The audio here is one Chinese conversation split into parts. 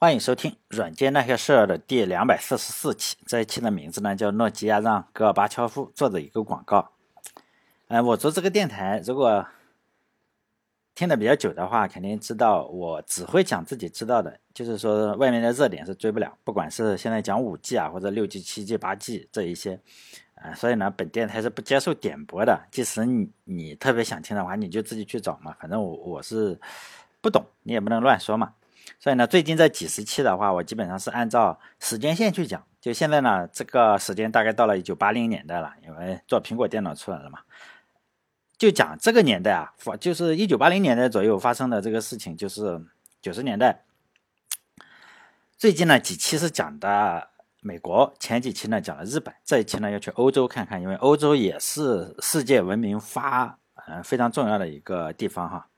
欢迎收听《软件那些事儿》的第两百四十四期。这一期的名字呢叫“诺基亚让戈尔巴乔夫做的一个广告”。呃，我做这个电台，如果听的比较久的话，肯定知道我只会讲自己知道的，就是说外面的热点是追不了。不管是现在讲五 G 啊，或者六 G、七 G、八 G 这一些，啊，所以呢，本电台是不接受点播的。即使你你特别想听的话，你就自己去找嘛。反正我我是不懂，你也不能乱说嘛。所以呢，最近这几十期的话，我基本上是按照时间线去讲。就现在呢，这个时间大概到了一九八零年代了，因为做苹果电脑出来了嘛。就讲这个年代啊，发就是一九八零年代左右发生的这个事情，就是九十年代。最近呢几期是讲的美国，前几期呢讲了日本，这一期呢要去欧洲看看，因为欧洲也是世界文明发呃非常重要的一个地方哈。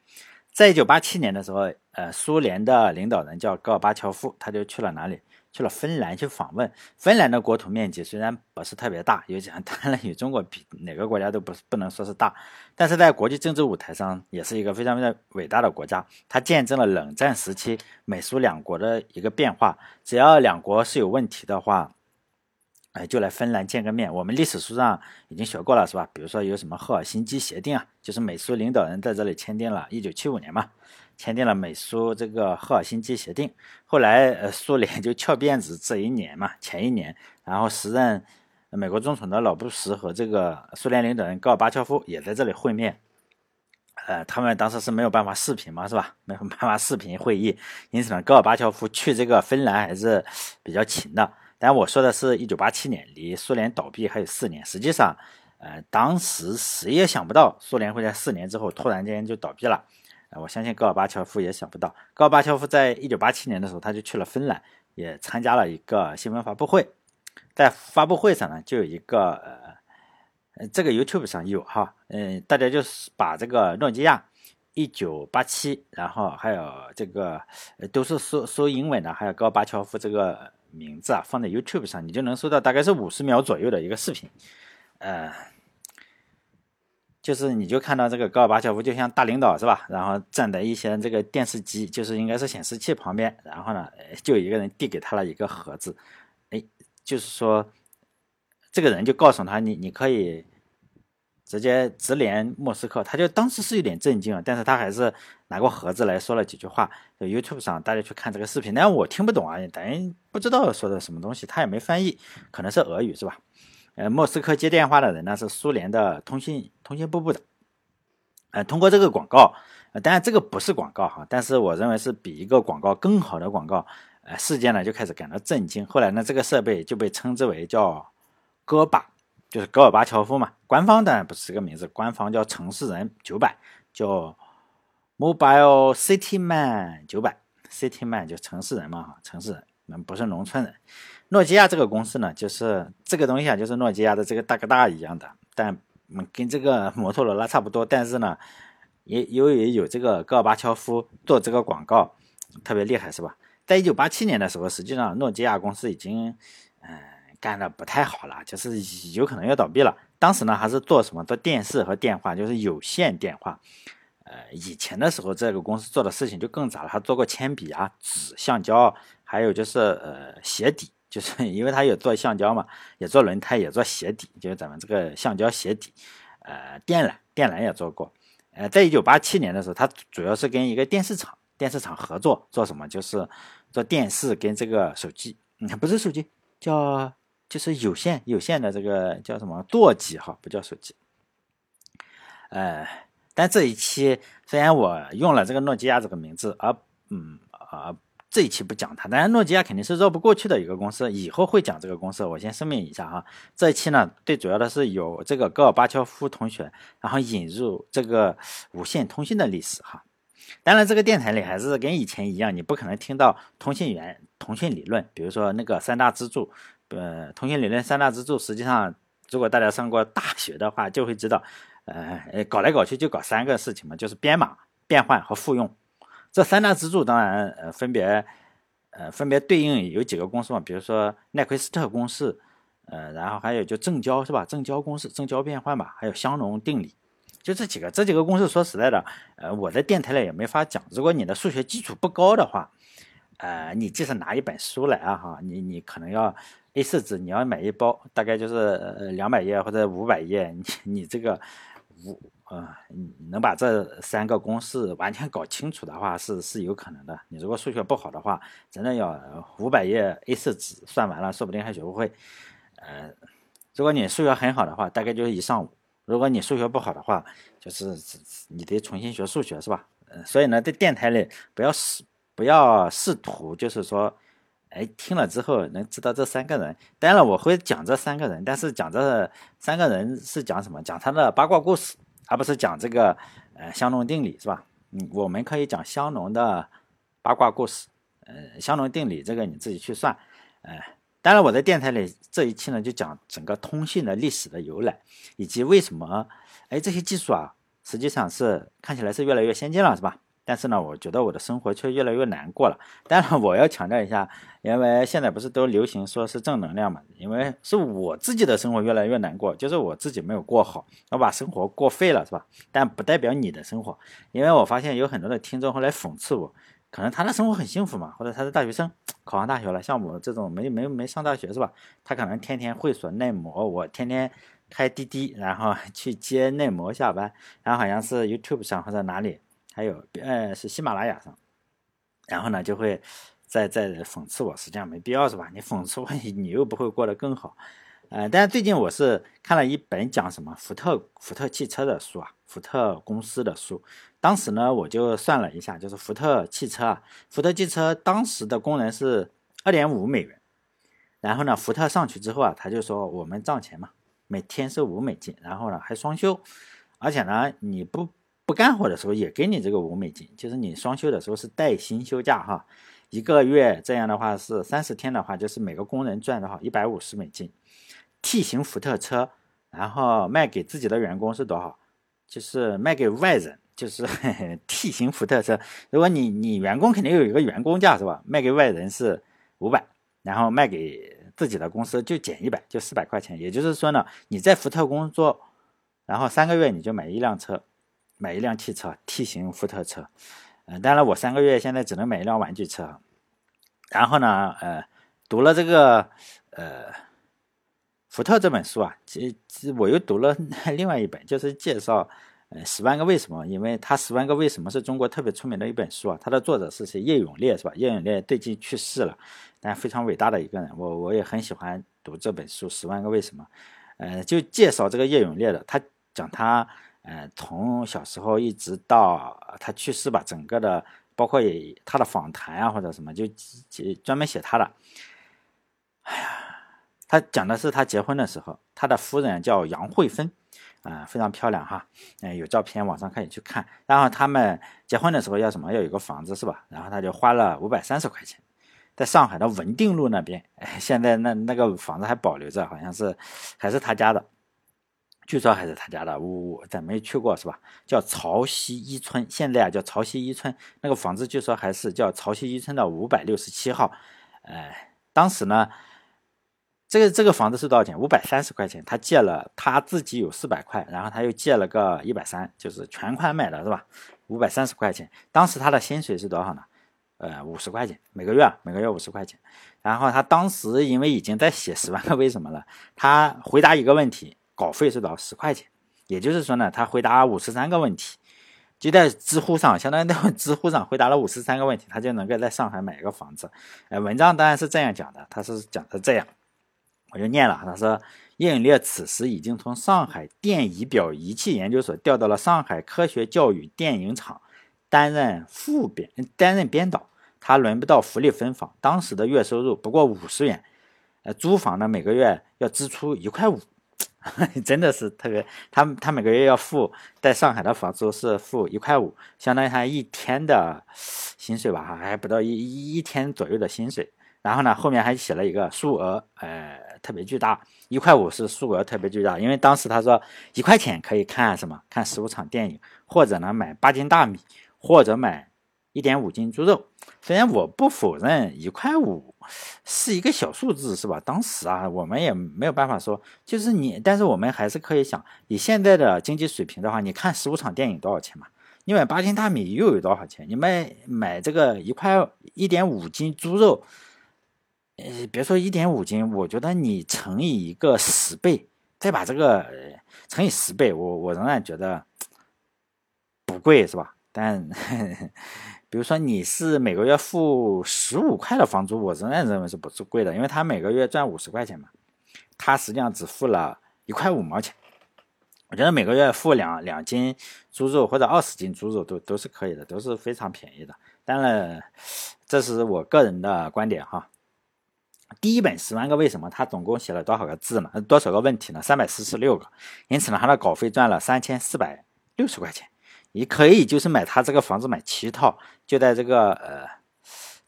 在一九八七年的时候，呃，苏联的领导人叫戈尔巴乔夫，他就去了哪里？去了芬兰去访问。芬兰的国土面积虽然不是特别大，尤其当然与中国比，哪个国家都不不能说是大，但是在国际政治舞台上也是一个非常非常伟大的国家。它见证了冷战时期美苏两国的一个变化。只要两国是有问题的话，哎，就来芬兰见个面。我们历史书上已经学过了，是吧？比如说有什么赫尔辛基协定啊，就是美苏领导人在这里签订了，一九七五年嘛，签订了美苏这个赫尔辛基协定。后来，呃，苏联 就翘辫子这一年嘛，前一年，然后时任美国总统的老布什和这个苏联领导人戈尔巴乔夫也在这里会面。呃，他们当时是没有办法视频嘛，是吧？没有办法视频会议，因此呢，戈尔巴乔夫去这个芬兰还是比较勤的。但我说的是一九八七年，离苏联倒闭还有四年。实际上，呃，当时谁也想不到苏联会在四年之后突然间就倒闭了。呃，我相信戈尔巴乔夫也想不到。戈尔巴乔夫在一九八七年的时候，他就去了芬兰，也参加了一个新闻发布会。在发布会上呢，就有一个呃，这个 YouTube 上有哈，嗯，大家就是把这个诺基亚一九八七，然后还有这个都是说说英文的，还有戈尔巴乔夫这个。名字啊，放在 YouTube 上，你就能搜到大概是五十秒左右的一个视频，呃，就是你就看到这个戈尔巴乔夫就像大领导是吧？然后站在一些这个电视机，就是应该是显示器旁边，然后呢，就有一个人递给他了一个盒子，哎，就是说这个人就告诉他，你你可以。直接直连莫斯科，他就当时是有点震惊啊，但是他还是拿过盒子来说了几句话。YouTube 上大家去看这个视频，但我听不懂啊，等于不知道说的什么东西，他也没翻译，可能是俄语是吧？呃，莫斯科接电话的人呢是苏联的通信通信部部长。呃，通过这个广告，呃，当然这个不是广告哈，但是我认为是比一个广告更好的广告。呃，事件呢就开始感到震惊。后来呢，这个设备就被称之为叫戈巴。就是戈尔巴乔夫嘛，官方当然不是这个名字，官方叫城市人九百，叫 Mobile City Man 九百，City Man 就城市人嘛哈，城市人，那不是农村人。诺基亚这个公司呢，就是这个东西啊，就是诺基亚的这个大哥大一样的，但跟这个 摩托罗拉差不多，但是呢，也由于有这个戈尔巴乔夫做这个广告，特别厉害是吧？在一九八七年的时候，实际上诺基亚公司已经，嗯。干的不太好了，就是有可能要倒闭了。当时呢，还是做什么？做电视和电话，就是有线电话。呃，以前的时候，这个公司做的事情就更杂了。他做过铅笔啊、纸、橡胶，还有就是呃鞋底，就是 因为他有做橡胶嘛，也做轮胎，也做鞋底，就是咱们这个橡胶鞋底。呃，电缆，电缆也做过。呃，在一九八七年的时候，他主要是跟一个电视厂，电视厂合作，做什么？就是做电视跟这个手机，嗯，不是手机，叫。就是有线有线的这个叫什么座机哈，不叫手机。呃，但这一期虽然我用了这个诺基亚这个名字，而嗯啊这一期不讲它，当然诺基亚肯定是绕不过去的一个公司，以后会讲这个公司。我先声明一下哈，这一期呢最主要的是有这个戈尔巴乔夫同学，然后引入这个无线通信的历史哈。当然这个电台里还是跟以前一样，你不可能听到通信员通讯理论，比如说那个三大支柱。呃，通信理论三大支柱，实际上，如果大家上过大学的话，就会知道，呃，搞来搞去就搞三个事情嘛，就是编码、变换和复用。这三大支柱当然，呃，分别，呃，分别对应有几个公式嘛，比如说奈奎斯特公式，呃，然后还有就正交是吧？正交公式、正交变换吧，还有香农定理，就这几个。这几个公式说实在的，呃，我在电台里也没法讲。如果你的数学基础不高的话，呃，你即使拿一本书来啊哈，你你可能要 A 四纸，你要买一包，大概就是呃两百页或者五百页，你你这个五啊，你能把这三个公式完全搞清楚的话，是是有可能的。你如果数学不好的话，真的要五百页 A 四纸算完了，说不定还学不会。呃，如果你数学很好的话，大概就是一上午；如果你数学不好的话，就是你得重新学数学，是吧？所以呢，在电台里不要试。不要试图，就是说，哎，听了之后能知道这三个人。当然，我会讲这三个人，但是讲这三个人是讲什么？讲他的八卦故事，而不是讲这个呃香农定理，是吧？嗯，我们可以讲香农的八卦故事，呃，香农定理这个你自己去算。呃，当然，我在电台里这一期呢，就讲整个通信的历史的由来，以及为什么，哎，这些技术啊，实际上是看起来是越来越先进了，是吧？但是呢，我觉得我的生活却越来越难过了。当然，我要强调一下，因为现在不是都流行说是正能量嘛？因为是我自己的生活越来越难过，就是我自己没有过好，我把生活过废了，是吧？但不代表你的生活，因为我发现有很多的听众后来讽刺我，可能他的生活很幸福嘛，或者他是大学生，考上大学了，像我这种没没没上大学是吧？他可能天天会所内模，我天天开滴滴，然后去接内模下班，然后好像是 YouTube 上或者哪里。还有，呃，是喜马拉雅上，然后呢，就会在在讽刺我，实际上没必要是吧？你讽刺我，你又不会过得更好，呃，但是最近我是看了一本讲什么福特福特汽车的书啊，福特公司的书。当时呢，我就算了一下，就是福特汽车啊，福特汽车当时的工人是二点五美元，然后呢，福特上去之后啊，他就说我们账钱嘛，每天是五美金，然后呢还双休，而且呢你不。不干活的时候也给你这个五美金，就是你双休的时候是带薪休假哈，一个月这样的话是三十天的话，就是每个工人赚的话一百五十美金。T 型福特车，然后卖给自己的员工是多少？就是卖给外人，就是 T 型福特车。如果你你员工肯定有一个员工价是吧？卖给外人是五百，然后卖给自己的公司就减一百，就四百块钱。也就是说呢，你在福特工作，然后三个月你就买一辆车。买一辆汽车，T 型福特车，嗯，当然我三个月现在只能买一辆玩具车。然后呢，呃，读了这个呃福特这本书啊，其实我又读了 另外一本，就是介绍呃十万个为什么，因为他十万个为什么是中国特别出名的一本书啊。它的作者是谁？叶永烈是吧？叶永烈最近去世了，但非常伟大的一个人，我我也很喜欢读这本书《十万个为什么》。呃，就介绍这个叶永烈的，他讲他。嗯，从小时候一直到他去世吧，整个的包括也他的访谈啊或者什么，就专门写他的。哎呀，他讲的是他结婚的时候，他的夫人叫杨慧芬，啊，非常漂亮哈，嗯，有照片网上可以去看。然后他们结婚的时候要什么？要有个房子是吧？然后他就花了五百三十块钱，在上海的文定路那边，哎，现在那那个房子还保留着，好像是还是他家的。据说还是他家的，我我咱没去过是吧？叫潮汐一村，现在啊叫潮汐一村，那个房子据说还是叫潮汐一村的五百六十七号。哎，当时呢，这个这个房子是多少钱？五百三十块钱。他借了他自己有四百块，然后他又借了个一百三，就是全款买的是吧？五百三十块钱。当时他的薪水是多少呢？呃，五十块钱每个月，每个月五十块钱。然后他当时因为已经在写十万个为什么了，他回答一个问题。稿费是多少？十块钱，也就是说呢，他回答五十三个问题，就在知乎上，相当于在知乎上回答了五十三个问题，他就能够在上海买一个房子。哎，文章当然是这样讲的，他是讲的这样，我就念了。他说，叶永烈此时已经从上海电仪表仪器研究所调到了上海科学教育电影厂担任副编，担任编导。他轮不到福利分房，当时的月收入不过五十元，呃，租房呢每个月要支出一块五。真的是特别，他他每个月要付在上海的房租是付一块五，相当于他一天的薪水吧，还不到一一一天左右的薪水。然后呢，后面还写了一个数额，呃，特别巨大，一块五是数额特别巨大，因为当时他说一块钱可以看什么，看十五场电影，或者呢买八斤大米，或者买。一点五斤猪肉，虽然我不否认一块五是一个小数字，是吧？当时啊，我们也没有办法说，就是你，但是我们还是可以想，以现在的经济水平的话，你看十五场电影多少钱嘛？你买八斤大米又有多少钱？你买买这个一块一点五斤猪肉，呃，别说一点五斤，我觉得你乘以一个十倍，再把这个乘以十倍，我我仍然觉得不贵，是吧？但比如说你是每个月付十五块的房租，我仍然认为是不是贵的，因为他每个月赚五十块钱嘛，他实际上只付了一块五毛钱。我觉得每个月付两两斤猪肉或者二十斤猪肉都都是可以的，都是非常便宜的。当然，这是我个人的观点哈。第一本《十万个为什么》，它总共写了多少个字呢？多少个问题呢？三百四十六个。因此呢，它的稿费赚了三千四百六十块钱。你可以就是买他这个房子买七套，就在这个呃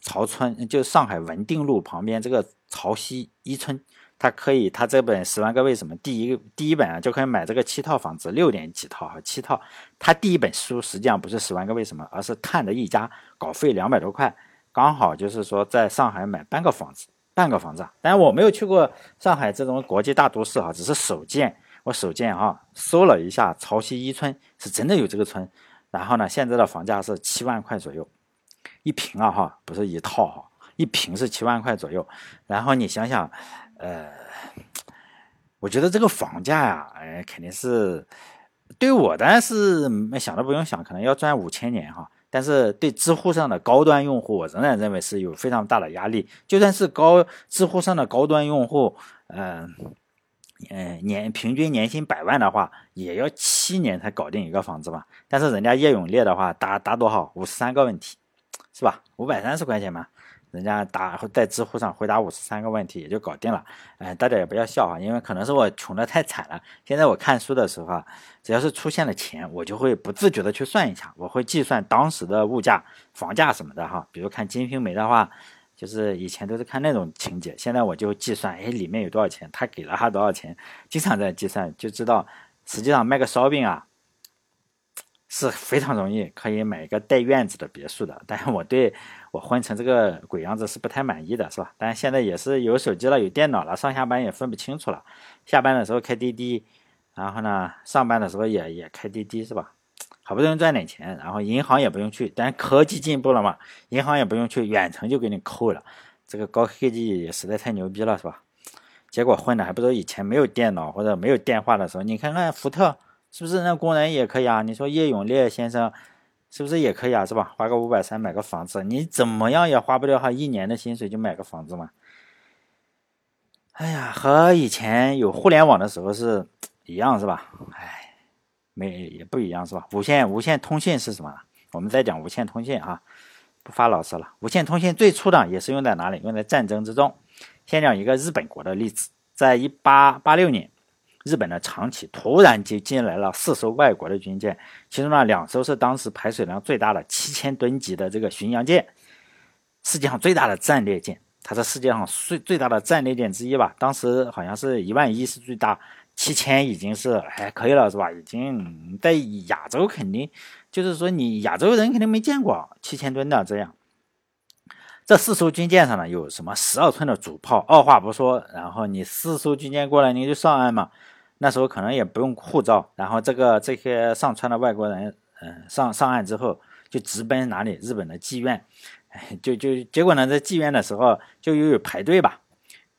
曹村，就上海文定路旁边这个曹溪一村。他可以，他这本《十万个为什么》第一第一本啊，就可以买这个七套房子，六点几套哈，七套。他第一本书实际上不是《十万个为什么》，而是看的一家，稿费两百多块，刚好就是说在上海买半个房子，半个房子。但我没有去过上海这种国际大都市哈，只是首见，我手贱哈，搜了一下潮汐一村，是真的有这个村。然后呢，现在的房价是七万块左右一平啊哈，不是一套哈，一平是七万块左右。然后你想想。呃，我觉得这个房价呀，哎，肯定是对我当然是想都不用想，可能要赚五千年哈。但是对知乎上的高端用户，我仍然认为是有非常大的压力。就算是高知乎上的高端用户，嗯嗯，年平均年薪百万的话，也要七年才搞定一个房子吧。但是人家叶永烈的话，答答多少？五十三个问题，是吧？五百三十块钱嘛。人家答在知乎上回答五十三个问题也就搞定了，哎，大家也不要笑啊，因为可能是我穷的太惨了。现在我看书的时候啊，只要是出现了钱，我就会不自觉的去算一下，我会计算当时的物价、房价什么的哈。比如看《金瓶梅》的话，就是以前都是看那种情节，现在我就计算，哎，里面有多少钱，他给了他多少钱，经常在计算，就知道实际上卖个烧饼啊。是非常容易可以买一个带院子的别墅的，但是我对我混成这个鬼样子是不太满意的，是吧？但是现在也是有手机了，有电脑了，上下班也分不清楚了。下班的时候开滴滴，然后呢，上班的时候也也开滴滴，是吧？好不容易赚点钱，然后银行也不用去，但科技进步了嘛，银行也不用去，远程就给你扣了。这个高科技也实在太牛逼了，是吧？结果混的还不如以前没有电脑或者没有电话的时候。你看看福特。是不是那工人也可以啊？你说叶永烈先生是不是也可以啊？是吧？花个五百三买个房子，你怎么样也花不了他一年的薪水就买个房子嘛？哎呀，和以前有互联网的时候是一样是吧？哎，没也不一样是吧？无线无线通信是什么？我们再讲无线通信啊，不发老师了。无线通信最初的也是用在哪里？用在战争之中。先讲一个日本国的例子，在一八八六年。日本的长崎突然就进来了四艘外国的军舰，其中呢两艘是当时排水量最大的七千吨级的这个巡洋舰，世界上最大的战列舰，它是世界上最最大的战列舰之一吧？当时好像是一万一是最大，七千已经是还可以了是吧？已经在亚洲肯定就是说你亚洲人肯定没见过七千吨的这样。这四艘军舰上呢有什么十二寸的主炮，二话不说，然后你四艘军舰过来你就上岸嘛。那时候可能也不用护照，然后这个这些上船的外国人，嗯，上上岸之后就直奔哪里？日本的妓院，就就结果呢，在妓院的时候就又有排队吧，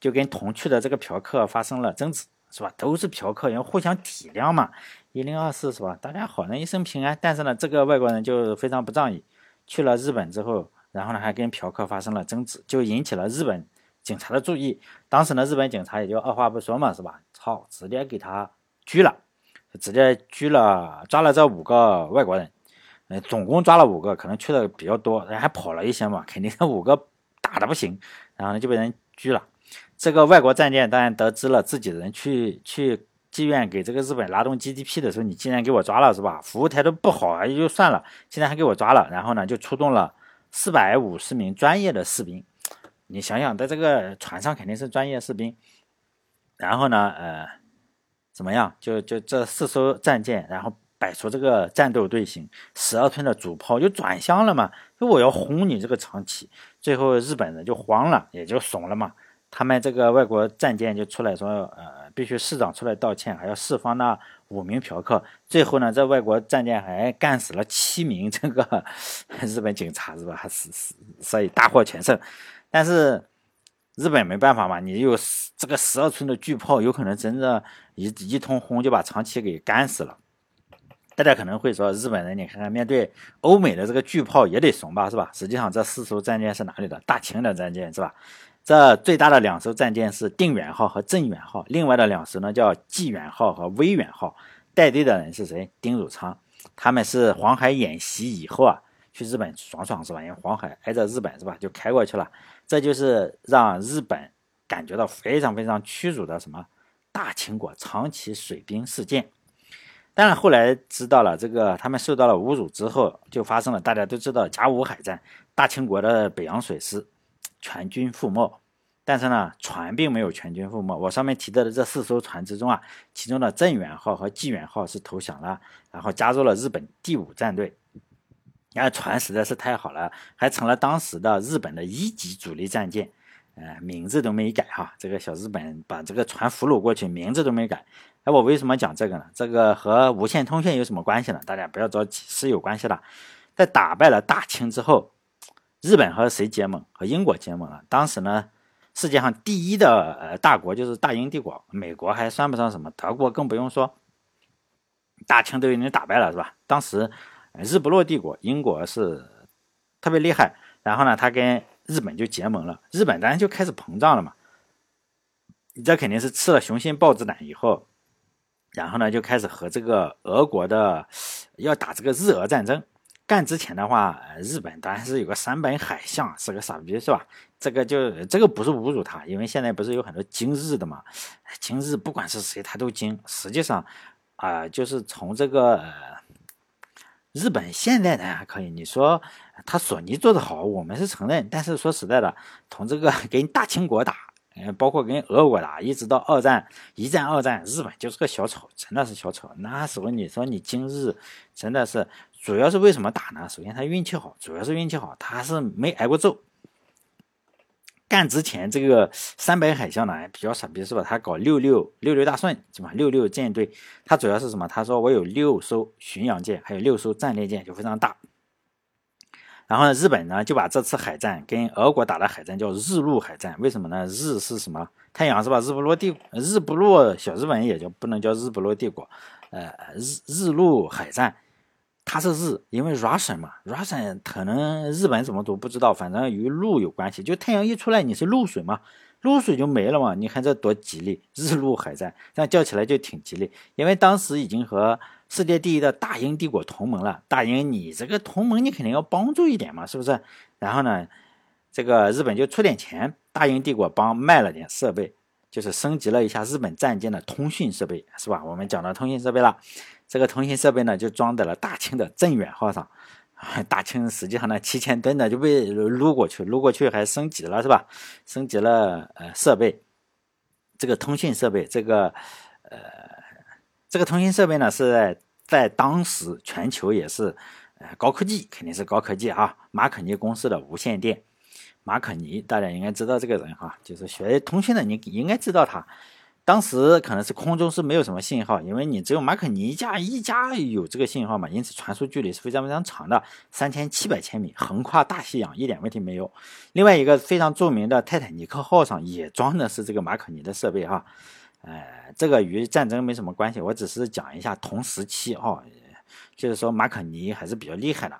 就跟同去的这个嫖客发生了争执，是吧？都是嫖客，要互相体谅嘛，一零二四是吧？大家好人一生平安。但是呢，这个外国人就非常不仗义，去了日本之后，然后呢还跟嫖客发生了争执，就引起了日本。警察的注意，当时呢，日本警察也就二话不说嘛，是吧？操，直接给他拘了，直接拘了，抓了这五个外国人，呃，总共抓了五个，可能去的比较多，人还跑了一些嘛，肯定是五个打的不行，然后呢就被人拘了。这个外国战舰当然得知了自己人去去妓院给这个日本拉动 GDP 的时候，你竟然给我抓了，是吧？服务态度不好啊也就算了，竟然还给我抓了，然后呢就出动了四百五十名专业的士兵。你想想，在这个船上肯定是专业士兵，然后呢，呃，怎么样？就就这四艘战舰，然后摆出这个战斗队形，十二寸的主炮就转向了嘛，说我要轰你这个长崎。最后日本人就慌了，也就怂了嘛。他们这个外国战舰就出来说，呃，必须市长出来道歉，还要释放那五名嫖客。最后呢，这外国战舰还干死了七名这个 日本警察，是吧？还是是，所以大获全胜。但是日本没办法嘛，你有这个十二寸的巨炮，有可能真的，一一通轰就把长崎给干死了。大家可能会说，日本人，你看看，面对欧美的这个巨炮也得怂吧，是吧？实际上，这四艘战舰是哪里的？大清的战舰，是吧？这最大的两艘战舰是定远号和镇远号，另外的两艘呢叫济远号和威远号。带队的人是谁？丁汝昌。他们是黄海演习以后啊，去日本爽爽是吧？因为黄海挨着日本是吧？就开过去了。这就是让日本感觉到非常非常屈辱的什么大清国长崎水兵事件。但是后来知道了这个，他们受到了侮辱之后，就发生了大家都知道甲午海战，大清国的北洋水师全军覆没。但是呢，船并没有全军覆没。我上面提到的这四艘船之中啊，其中的镇远号和济远号是投降了，然后加入了日本第五战队。然后船实在是太好了，还成了当时的日本的一级主力战舰。呃，名字都没改哈，这个小日本把这个船俘虏过去，名字都没改。哎，我为什么讲这个呢？这个和无线通讯有什么关系呢？大家不要着急，是有关系的。在打败了大清之后，日本和谁结盟？和英国结盟了。当时呢，世界上第一的呃大国就是大英帝国，美国还算不上什么，德国更不用说。大清都已经打败了，是吧？当时日不落帝国，英国是特别厉害，然后呢，他跟日本就结盟了，日本当然就开始膨胀了嘛。你这肯定是吃了雄心豹子胆以后。然后呢，就开始和这个俄国的要打这个日俄战争。干之前的话，日本当然是有个山本海象，是个傻逼，是吧？这个就这个不是侮辱他，因为现在不是有很多精日的嘛？精日不管是谁，他都精。实际上，啊，就是从这个日本现在呢还可以。你说他索尼做的好，我们是承认。但是说实在的，从这个 跟大清国打。嗯，包括跟俄国打，一直到二战、一战、二战，日本就是个小丑，真的是小丑。那时候你说你今日真的是，主要是为什么打呢？首先他运气好，主要是运气好，他是没挨过揍。干之前这个三百海啸呢比较傻逼是吧？他搞六六六六大顺是吧？六六舰队，他主要是什么？他说我有六艘巡洋舰，还有六艘战列舰，就非常大。然后呢，日本呢就把这次海战跟俄国打的海战叫日露海战，为什么呢？日是什么？太阳是吧？日不落帝，日不落小日本也就不能叫日不落帝国，呃，日日露海战，它是日，因为 Russian 嘛，Russian 可能日本怎么读不知道，反正与露有关系，就太阳一出来你是露水嘛，露水就没了嘛，你看这多吉利，日露海战，这样叫起来就挺吉利，因为当时已经和。世界第一的大英帝国同盟了，大英，你这个同盟你肯定要帮助一点嘛，是不是？然后呢，这个日本就出点钱，大英帝国帮卖了点设备，就是升级了一下日本战舰的通讯设备，是吧？我们讲到通讯设备了，这个通讯设备呢就装在了大清的镇远号上，大清实际上呢七千吨的就被撸过去，撸过去还升级了，是吧？升级了呃设备，这个通讯设备，这个呃。这个通信设备呢，是在在当时全球也是，呃，高科技，肯定是高科技啊。马可尼公司的无线电，马可尼大家应该知道这个人哈，就是学通讯的，你应该知道他。当时可能是空中是没有什么信号，因为你只有马可尼一家一家有这个信号嘛，因此传输距离是非常非常长的，三千七百千米，横跨大西洋，一点问题没有。另外一个非常著名的泰坦尼克号上也装的是这个马可尼的设备哈。呃，这个与战争没什么关系，我只是讲一下同时期哈，就是说马可尼还是比较厉害的，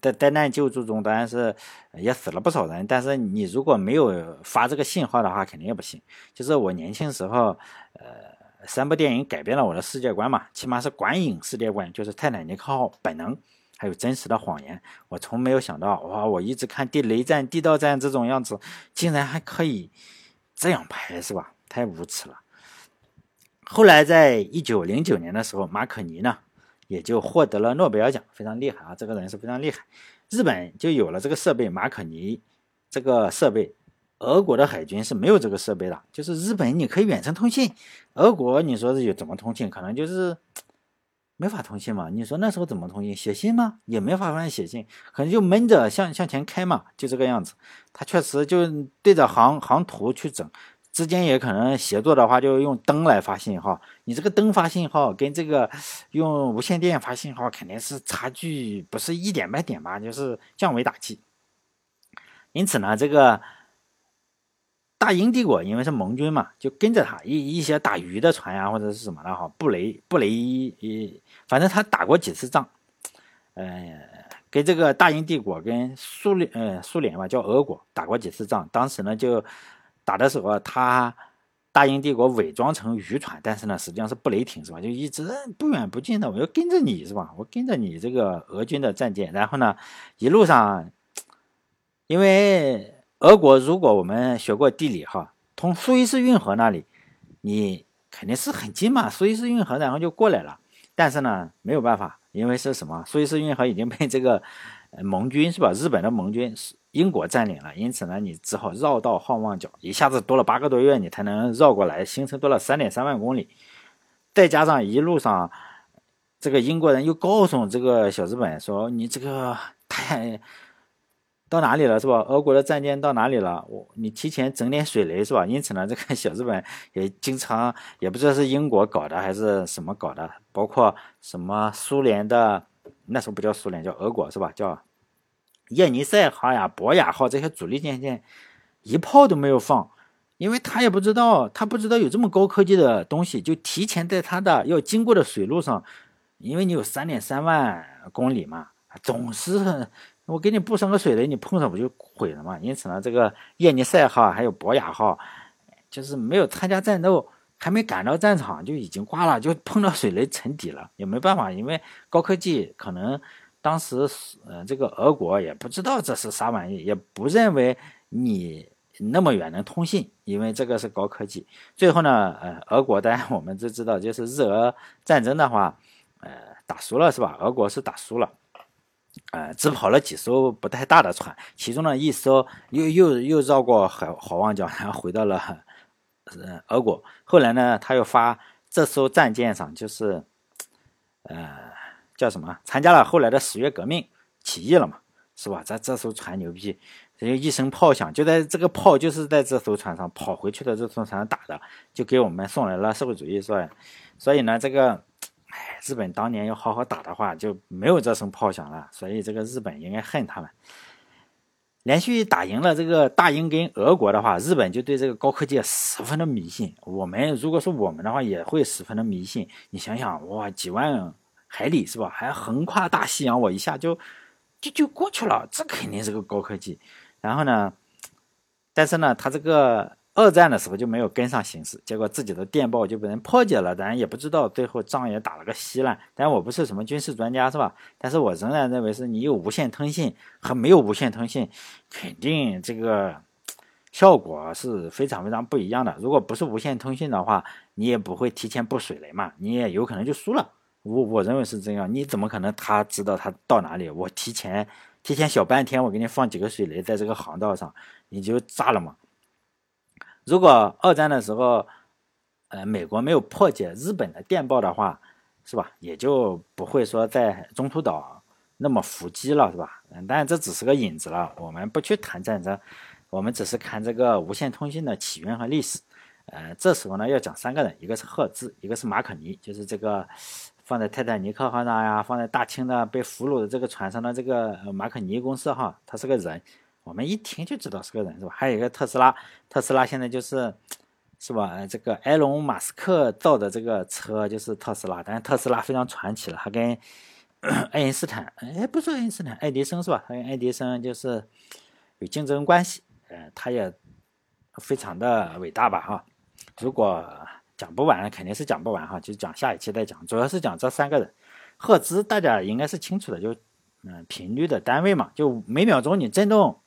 在灾难救助中当然是也死了不少人，但是你如果没有发这个信号的话，肯定也不行。就是我年轻时候，呃，三部电影改变了我的世界观嘛，起码是观影世界观，就是泰坦尼克号、本能，还有真实的谎言。我从没有想到，哇，我一直看地雷战、地道战这种样子，竟然还可以这样拍，是吧？太无耻了。后来，在一九零九年的时候，马可尼呢也就获得了诺贝尔奖，非常厉害啊！这个人是非常厉害。日本就有了这个设备，马可尼这个设备，俄国的海军是没有这个设备的。就是日本你可以远程通信，俄国你说是有怎么通信？可能就是没法通信嘛。你说那时候怎么通信？写信吗？也没法写信，可能就闷着向向前开嘛，就这个样子。他确实就对着航航图去整。之间也可能协作的话，就用灯来发信号。你这个灯发信号跟这个用无线电发信号肯定是差距不是一点半点吧，就是降维打击。因此呢，这个大英帝国因为是盟军嘛，就跟着他一一些打鱼的船呀，或者是什么的哈，布雷布雷伊，反正他打过几次仗，呃，跟这个大英帝国跟苏联呃苏联吧，叫俄国打过几次仗，当时呢就。打的时候，他大英帝国伪装成渔船，但是呢，实际上是布雷霆，是吧？就一直不远不近的，我就跟着你，是吧？我跟着你这个俄军的战舰，然后呢，一路上，因为俄国，如果我们学过地理哈，从苏伊士运河那里，你肯定是很近嘛，苏伊士运河然后就过来了，但是呢，没有办法，因为是什么？苏伊士运河已经被这个盟军是吧？日本的盟军是。英国占领了，因此呢，你只好绕道好望角，一下子多了八个多月，你才能绕过来，行程多了三点三万公里，再加上一路上，这个英国人又告诉这个小日本说，你这个太到哪里了是吧？俄国的战舰到哪里了？我你提前整点水雷是吧？因此呢，这个小日本也经常也不知道是英国搞的还是什么搞的，包括什么苏联的那时候不叫苏联，叫俄国是吧？叫。叶尼塞号呀、博雅号这些主力舰舰一炮都没有放，因为他也不知道，他不知道有这么高科技的东西，就提前在他的要经过的水路上，因为你有三点三万公里嘛，总是我给你布上个水雷，你碰上不就毁了嘛？因此呢，这个叶尼塞号还有博雅号，就是没有参加战斗，还没赶到战场就已经挂了，就碰到水雷沉底了，也没办法，因为高科技可能。当时，呃，这个俄国也不知道这是啥玩意，也不认为你那么远能通信，因为这个是高科技。最后呢，呃，俄国当然我们都知道，就是日俄战争的话，呃，打输了是吧？俄国是打输了，呃，只跑了几艘不太大的船，其中呢一艘又又又绕过海好望角，然后回到了呃俄国。后来呢，他又发这艘战舰上就是，呃。叫什么？参加了后来的十月革命，起义了嘛，是吧？这这艘船牛逼，就一声炮响，就在这个炮就是在这艘船上跑回去的这艘船上打的，就给我们送来了社会主义，是吧？所以呢，这个，哎，日本当年要好好打的话，就没有这声炮响了。所以这个日本应该恨他们。连续打赢了这个大英跟俄国的话，日本就对这个高科技十分的迷信。我们如果说我们的话，也会十分的迷信。你想想，哇，几万。海里是吧？还横跨大西洋，我一下就就就过去了，这肯定是个高科技。然后呢，但是呢，他这个二战的时候就没有跟上形势，结果自己的电报就被人破解了。咱也不知道最后仗也打了个稀烂。但我不是什么军事专家是吧？但是我仍然认为是你有无线通信和没有无线通信，肯定这个效果是非常非常不一样的。如果不是无线通信的话，你也不会提前布水雷嘛，你也有可能就输了。我我认为是这样，你怎么可能他知道他到哪里？我提前提前小半天，我给你放几个水雷在这个航道上，你就炸了嘛。如果二战的时候，呃，美国没有破解日本的电报的话，是吧？也就不会说在中途岛那么伏击了，是吧？嗯，但这只是个引子了，我们不去谈战争，我们只是看这个无线通信的起源和历史。呃，这时候呢要讲三个人，一个是赫兹，一个是马可尼，就是这个。放在泰坦尼克号上呀，放在大清的被俘虏的这个船上的这个马可尼公司哈，他是个人，我们一听就知道是个人是吧？还有一个特斯拉，特斯拉现在就是是吧？这个埃隆马斯克造的这个车就是特斯拉，但是特斯拉非常传奇了，他跟 爱因斯坦，哎，不是爱因斯坦，爱迪生是吧？他跟爱迪生就是有竞争关系，呃，他也非常的伟大吧哈？如果。讲不完，肯定是讲不完哈，就讲下一期再讲。主要是讲这三个人，赫兹大家应该是清楚的，就嗯频率的单位嘛，就每秒钟你振动，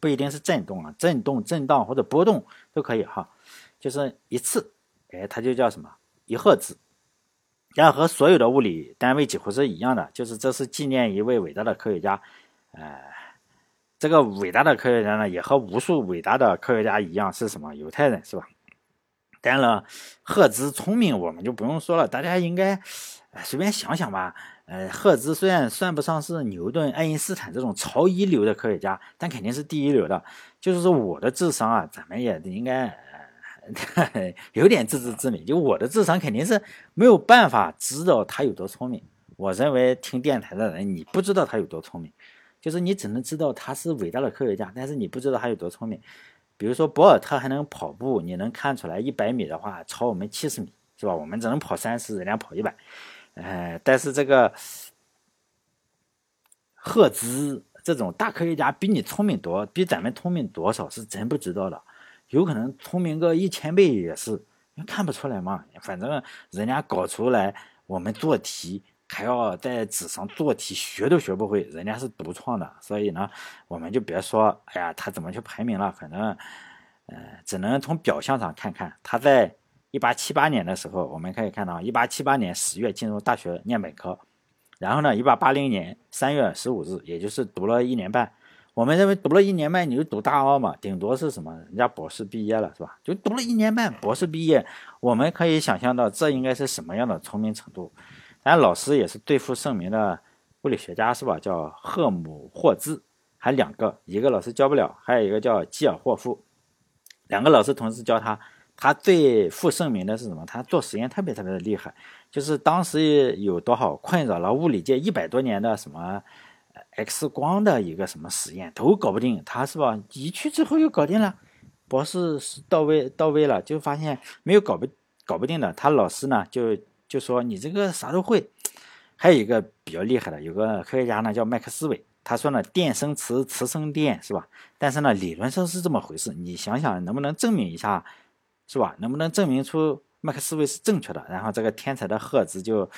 不一定是振动啊，振动、震荡或者波动都可以哈，就是一次，哎，它就叫什么一赫兹，然后和所有的物理单位几乎是一样的，就是这是纪念一位伟大的科学家，呃，这个伟大的科学家呢，也和无数伟大的科学家一样，是什么犹太人是吧？当然了，赫兹聪明，我们就不用说了。大家应该随便想想吧。呃，赫兹虽然算不上是牛顿、爱因斯坦这种超一流的科学家，但肯定是第一流的。就是说，我的智商啊，咱们也应该 有点自知之明。就我的智商肯定是没有办法知道他有多聪明。我认为听电台的人，你不知道他有多聪明，就是你只能知道他是伟大的科学家，但是你不知道他有多聪明。比如说博尔特还能跑步，你能看出来一百米的话超我们七十米，是吧？我们只能跑三十，人家跑一百。呃，但是这个赫兹这种大科学家比你聪明多，比咱们聪明多少是真不知道的，有可能聪明个一千倍也是，看不出来嘛。反正人家搞出来，我们做题。还要在纸上做题，学都学不会，人家是独创的，所以呢，我们就别说，哎呀，他怎么去排名了？反正，呃，只能从表象上看看。他在一八七八年的时候，我们可以看到，一八七八年十月进入大学念本科，然后呢，一八八零年三月十五日，也就是读了一年半。我们认为读了一年半，你就读大二嘛，顶多是什么？人家博士毕业了，是吧？就读了一年半，博士毕业，我们可以想象到这应该是什么样的聪明程度。咱老师也是最负盛名的物理学家是吧？叫赫姆霍兹，还两个，一个老师教不了，还有一个叫基尔霍夫，两个老师同时教他。他最负盛名的是什么？他做实验特别特别的厉害，就是当时有多少困扰了物理界一百多年的什么 X 光的一个什么实验都搞不定，他是吧？一去之后又搞定了，博士到位到位了，就发现没有搞不搞不定的。他老师呢就。就说你这个啥都会，还有一个比较厉害的，有个科学家呢叫麦克斯韦，他说呢电生磁，磁生电，是吧？但是呢理论上是这么回事，你想想能不能证明一下，是吧？能不能证明出麦克斯韦是正确的？然后这个天才的赫兹就，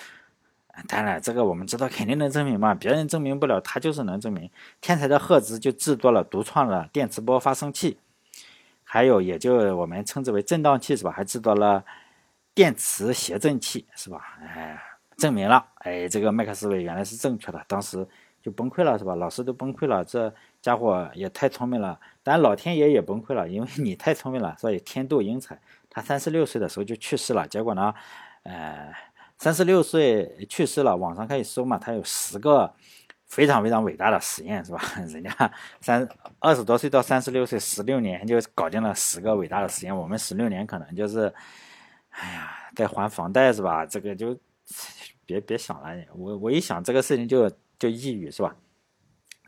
当然这个我们知道肯定能证明嘛，别人证明不了，他就是能证明。天才的赫兹就制作了独创的电磁波发生器，还有也就我们称之为振荡器，是吧？还制作了。电磁谐振器是吧？哎，证明了，哎，这个麦克斯韦原来是正确的，当时就崩溃了是吧？老师都崩溃了，这家伙也太聪明了，但老天爷也崩溃了，因为你太聪明了，所以天妒英才。他三十六岁的时候就去世了，结果呢，呃，三十六岁去世了，网上可以搜嘛，他有十个非常非常伟大的实验是吧？人家三二十多岁到三十六岁，十六年就搞定了十个伟大的实验，我们十六年可能就是。哎呀，在还房贷是吧？这个就别别想了。我我一想这个事情就就抑郁是吧？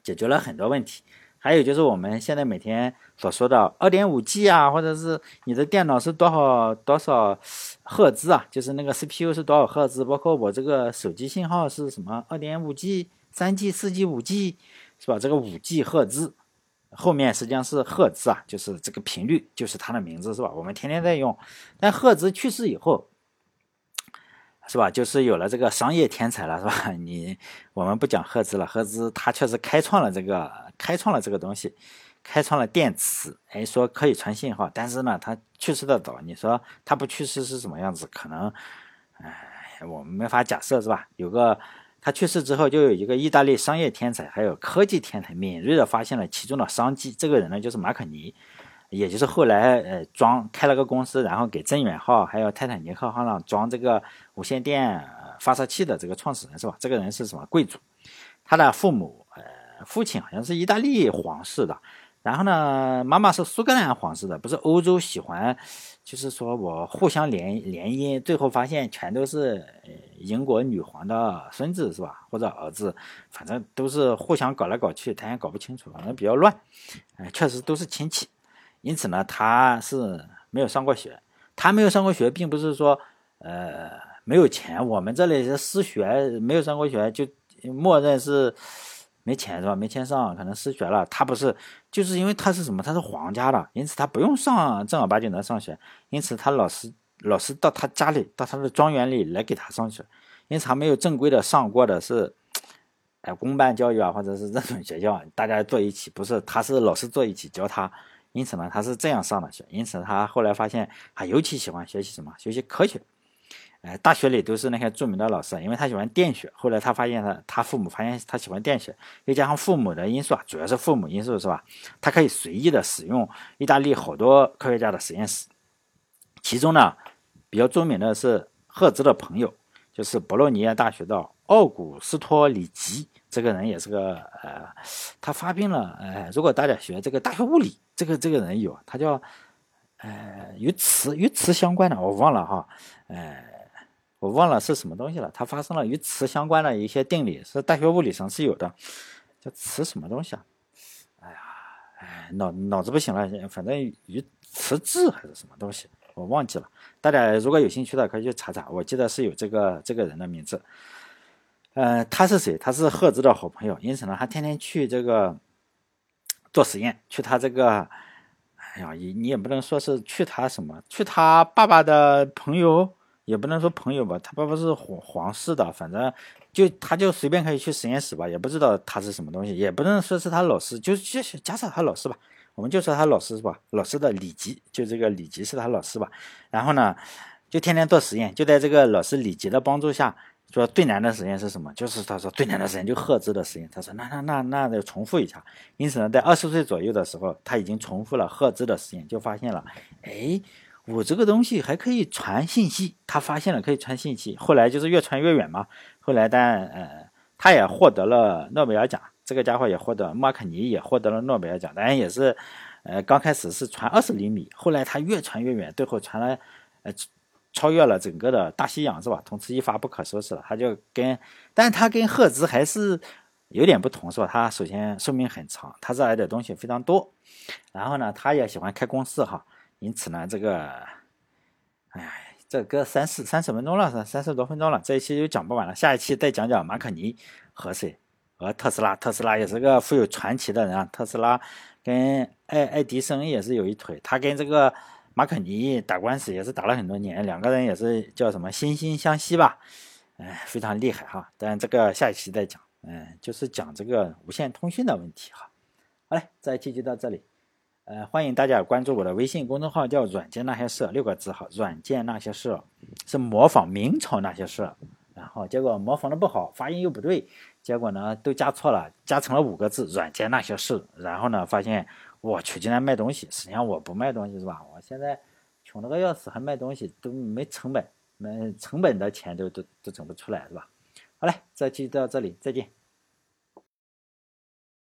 解决了很多问题。还有就是我们现在每天所说的二点五 G 啊，或者是你的电脑是多少多少赫兹啊？就是那个 CPU 是多少赫兹？包括我这个手机信号是什么？二点五 G、三 G、四 G、五 G 是吧？这个五 G 赫兹。后面实际上是赫兹啊，就是这个频率，就是它的名字是吧？我们天天在用。但赫兹去世以后，是吧？就是有了这个商业天才了，是吧？你我们不讲赫兹了，赫兹他确实开创了这个，开创了这个东西，开创了电磁，哎，说可以传信号。但是呢，他去世的早，你说他不去世是什么样子？可能，哎，我们没法假设，是吧？有个。他去世之后，就有一个意大利商业天才，还有科技天才，敏锐的发现了其中的商机。这个人呢，就是马可尼，也就是后来呃装开了个公司，然后给镇远号还有泰坦尼克号上装这个无线电发射器的这个创始人，是吧？这个人是什么贵族？他的父母呃父亲好像是意大利皇室的。然后呢，妈妈是苏格兰皇室的，不是欧洲喜欢，就是说我互相联联姻，最后发现全都是英国女皇的孙子是吧？或者儿子，反正都是互相搞来搞去，他也搞不清楚，反正比较乱。哎，确实都是亲戚，因此呢，他是没有上过学。他没有上过学，并不是说呃没有钱。我们这里是私学，没有上过学就默认是。没钱是吧？没钱上，可能失学了。他不是，就是因为他是什么？他是皇家的，因此他不用上正儿八经的上学。因此他老师老师到他家里，到他的庄园里来给他上学。因此他没有正规的上过的是，哎，公办教育啊，或者是这种学校，大家坐一起，不是，他是老师坐一起教他。因此呢，他是这样上的学。因此他后来发现，他尤其喜欢学习什么？学习科学。哎，大学里都是那些著名的老师，因为他喜欢电学。后来他发现他，他父母发现他喜欢电学，又加上父母的因素啊，主要是父母因素是吧？他可以随意的使用意大利好多科学家的实验室，其中呢比较著名的是赫兹的朋友，就是博洛尼亚大学的奥古斯托里吉，这个人也是个呃，他发病了呃，如果大家学这个大学物理，这个这个人有，他叫呃，与磁与磁相关的我忘了哈，呃，我忘了是什么东西了。它发生了与磁相关的一些定理，是大学物理上是有的，叫磁什么东西啊？哎呀，哎，脑脑子不行了，反正与磁质还是什么东西，我忘记了。大家如果有兴趣的，可以去查查。我记得是有这个这个人的名字。呃，他是谁？他是赫兹的好朋友，因此呢，他天天去这个做实验，去他这个，哎呀，你你也不能说是去他什么，去他爸爸的朋友，也不能说朋友吧，他爸爸是皇皇室的，反正就他就随便可以去实验室吧，也不知道他是什么东西，也不能说是他老师，就就假设他老师吧，我们就说他老师是吧，老师的李吉，就这个李吉是他老师吧，然后呢，就天天做实验，就在这个老师李吉的帮助下。说最难的实验是什么？就是他说最难的实验就赫兹的实验。他说那那那那得重复一下。因此呢，在二十岁左右的时候，他已经重复了赫兹的实验，就发现了，哎，我这个东西还可以传信息。他发现了可以传信息，后来就是越传越远嘛。后来但呃，他也获得了诺贝尔奖。这个家伙也获得，马克尼也获得了诺贝尔奖。当然也是，呃，刚开始是传二十厘米，后来他越传越远，最后传了，呃。超越了整个的大西洋是吧？从此一发不可收拾了。他就跟，但他跟赫兹还是有点不同是吧？他首先寿命很长，他热爱的东西非常多。然后呢，他也喜欢开公司哈。因此呢，这个，哎，这个三四三十分钟了，三三十多分钟了，这一期就讲不完了。下一期再讲讲马可尼和谁？和特斯拉。特斯拉也是个富有传奇的人啊。特斯拉跟爱爱迪生也是有一腿。他跟这个。马可尼打官司也是打了很多年，两个人也是叫什么惺惺相惜吧，哎，非常厉害哈。但这个下一期再讲，嗯，就是讲这个无线通讯的问题哈。好嘞，这一期就到这里，呃，欢迎大家关注我的微信公众号，叫“软件那些事”，六个字哈，“软件那些事”是模仿明朝那些事，然后结果模仿的不好，发音又不对，结果呢都加错了，加成了五个字“软件那些事”，然后呢发现。我去，竟然卖东西！实际上我不卖东西是吧？我现在穷了个要死，还卖东西都没成本，没成本的钱都都都整不出来是吧？好嘞，这期到这里，再见。